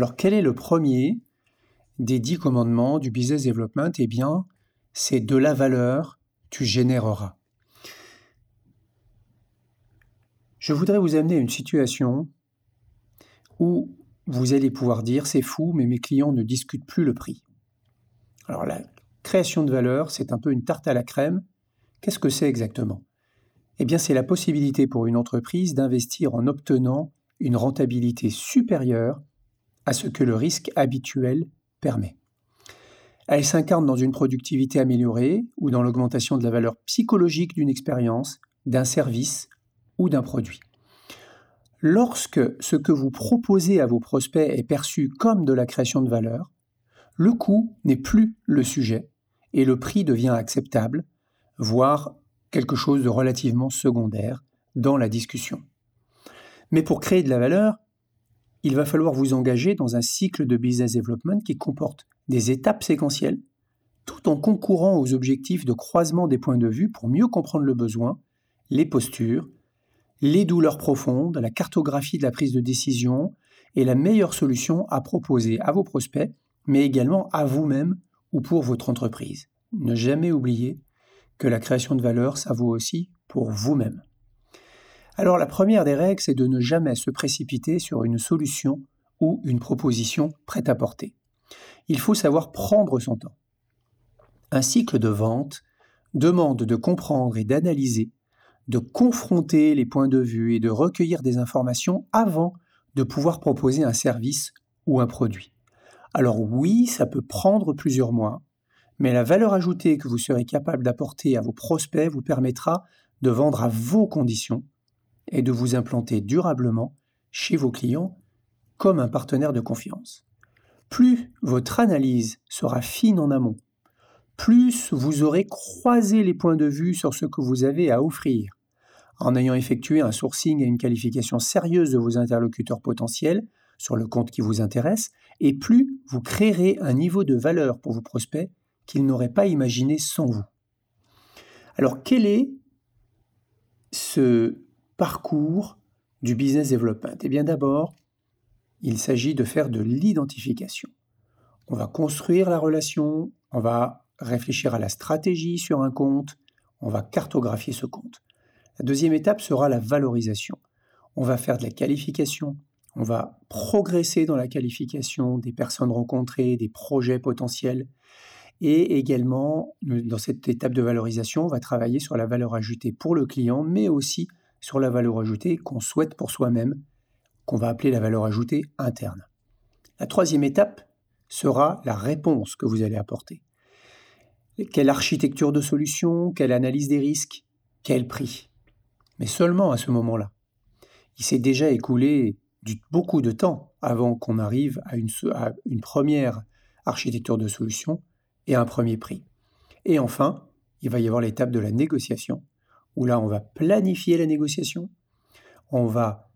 Alors quel est le premier des dix commandements du business development? Eh bien, c'est de la valeur, tu généreras. Je voudrais vous amener à une situation où vous allez pouvoir dire c'est fou, mais mes clients ne discutent plus le prix. Alors la création de valeur, c'est un peu une tarte à la crème. Qu'est-ce que c'est exactement? Eh bien, c'est la possibilité pour une entreprise d'investir en obtenant une rentabilité supérieure à ce que le risque habituel permet. Elle s'incarne dans une productivité améliorée ou dans l'augmentation de la valeur psychologique d'une expérience, d'un service ou d'un produit. Lorsque ce que vous proposez à vos prospects est perçu comme de la création de valeur, le coût n'est plus le sujet et le prix devient acceptable, voire quelque chose de relativement secondaire dans la discussion. Mais pour créer de la valeur, il va falloir vous engager dans un cycle de business development qui comporte des étapes séquentielles, tout en concourant aux objectifs de croisement des points de vue pour mieux comprendre le besoin, les postures, les douleurs profondes, la cartographie de la prise de décision et la meilleure solution à proposer à vos prospects, mais également à vous-même ou pour votre entreprise. Ne jamais oublier que la création de valeur, ça vaut aussi pour vous-même. Alors la première des règles, c'est de ne jamais se précipiter sur une solution ou une proposition prête à porter. Il faut savoir prendre son temps. Un cycle de vente demande de comprendre et d'analyser de confronter les points de vue et de recueillir des informations avant de pouvoir proposer un service ou un produit. Alors oui, ça peut prendre plusieurs mois, mais la valeur ajoutée que vous serez capable d'apporter à vos prospects vous permettra de vendre à vos conditions et de vous implanter durablement chez vos clients comme un partenaire de confiance. Plus votre analyse sera fine en amont, plus vous aurez croisé les points de vue sur ce que vous avez à offrir, en ayant effectué un sourcing et une qualification sérieuse de vos interlocuteurs potentiels sur le compte qui vous intéresse, et plus vous créerez un niveau de valeur pour vos prospects qu'ils n'auraient pas imaginé sans vous. Alors quel est ce parcours du business development Eh bien d'abord, il s'agit de faire de l'identification. On va construire la relation, on va réfléchir à la stratégie sur un compte, on va cartographier ce compte. La deuxième étape sera la valorisation. On va faire de la qualification, on va progresser dans la qualification des personnes rencontrées, des projets potentiels. Et également, dans cette étape de valorisation, on va travailler sur la valeur ajoutée pour le client, mais aussi sur la valeur ajoutée qu'on souhaite pour soi-même, qu'on va appeler la valeur ajoutée interne. La troisième étape sera la réponse que vous allez apporter. Quelle architecture de solution, quelle analyse des risques, quel prix mais seulement à ce moment-là. Il s'est déjà écoulé beaucoup de temps avant qu'on arrive à une, première architecture de solution et un premier prix. Et enfin, il va y avoir l'étape de la négociation, où là, on va planifier la négociation, on va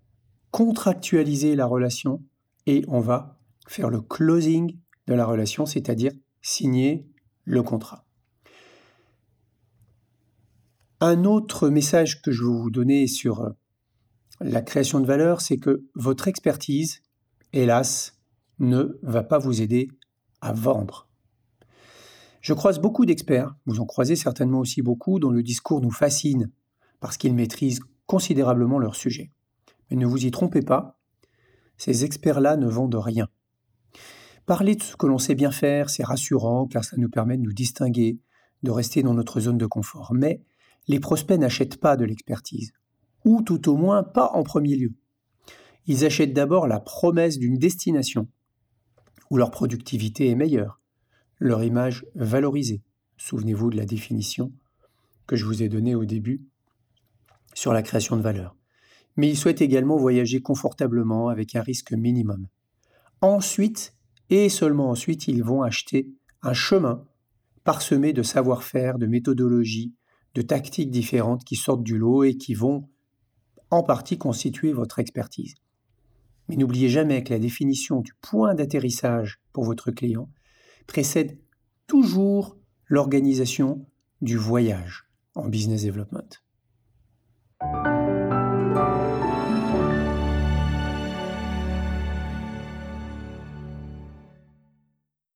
contractualiser la relation et on va faire le closing de la relation, c'est-à-dire signer le contrat. Un autre message que je veux vous donner sur euh, la création de valeur, c'est que votre expertise, hélas, ne va pas vous aider à vendre. Je croise beaucoup d'experts, vous en croisez certainement aussi beaucoup, dont le discours nous fascine parce qu'ils maîtrisent considérablement leur sujet. Mais ne vous y trompez pas, ces experts-là ne vendent rien. Parler de ce que l'on sait bien faire, c'est rassurant car ça nous permet de nous distinguer, de rester dans notre zone de confort. Mais les prospects n'achètent pas de l'expertise, ou tout au moins pas en premier lieu. Ils achètent d'abord la promesse d'une destination, où leur productivité est meilleure, leur image valorisée. Souvenez-vous de la définition que je vous ai donnée au début sur la création de valeur. Mais ils souhaitent également voyager confortablement avec un risque minimum. Ensuite, et seulement ensuite, ils vont acheter un chemin parsemé de savoir-faire, de méthodologies, de tactiques différentes qui sortent du lot et qui vont en partie constituer votre expertise. Mais n'oubliez jamais que la définition du point d'atterrissage pour votre client précède toujours l'organisation du voyage en business development.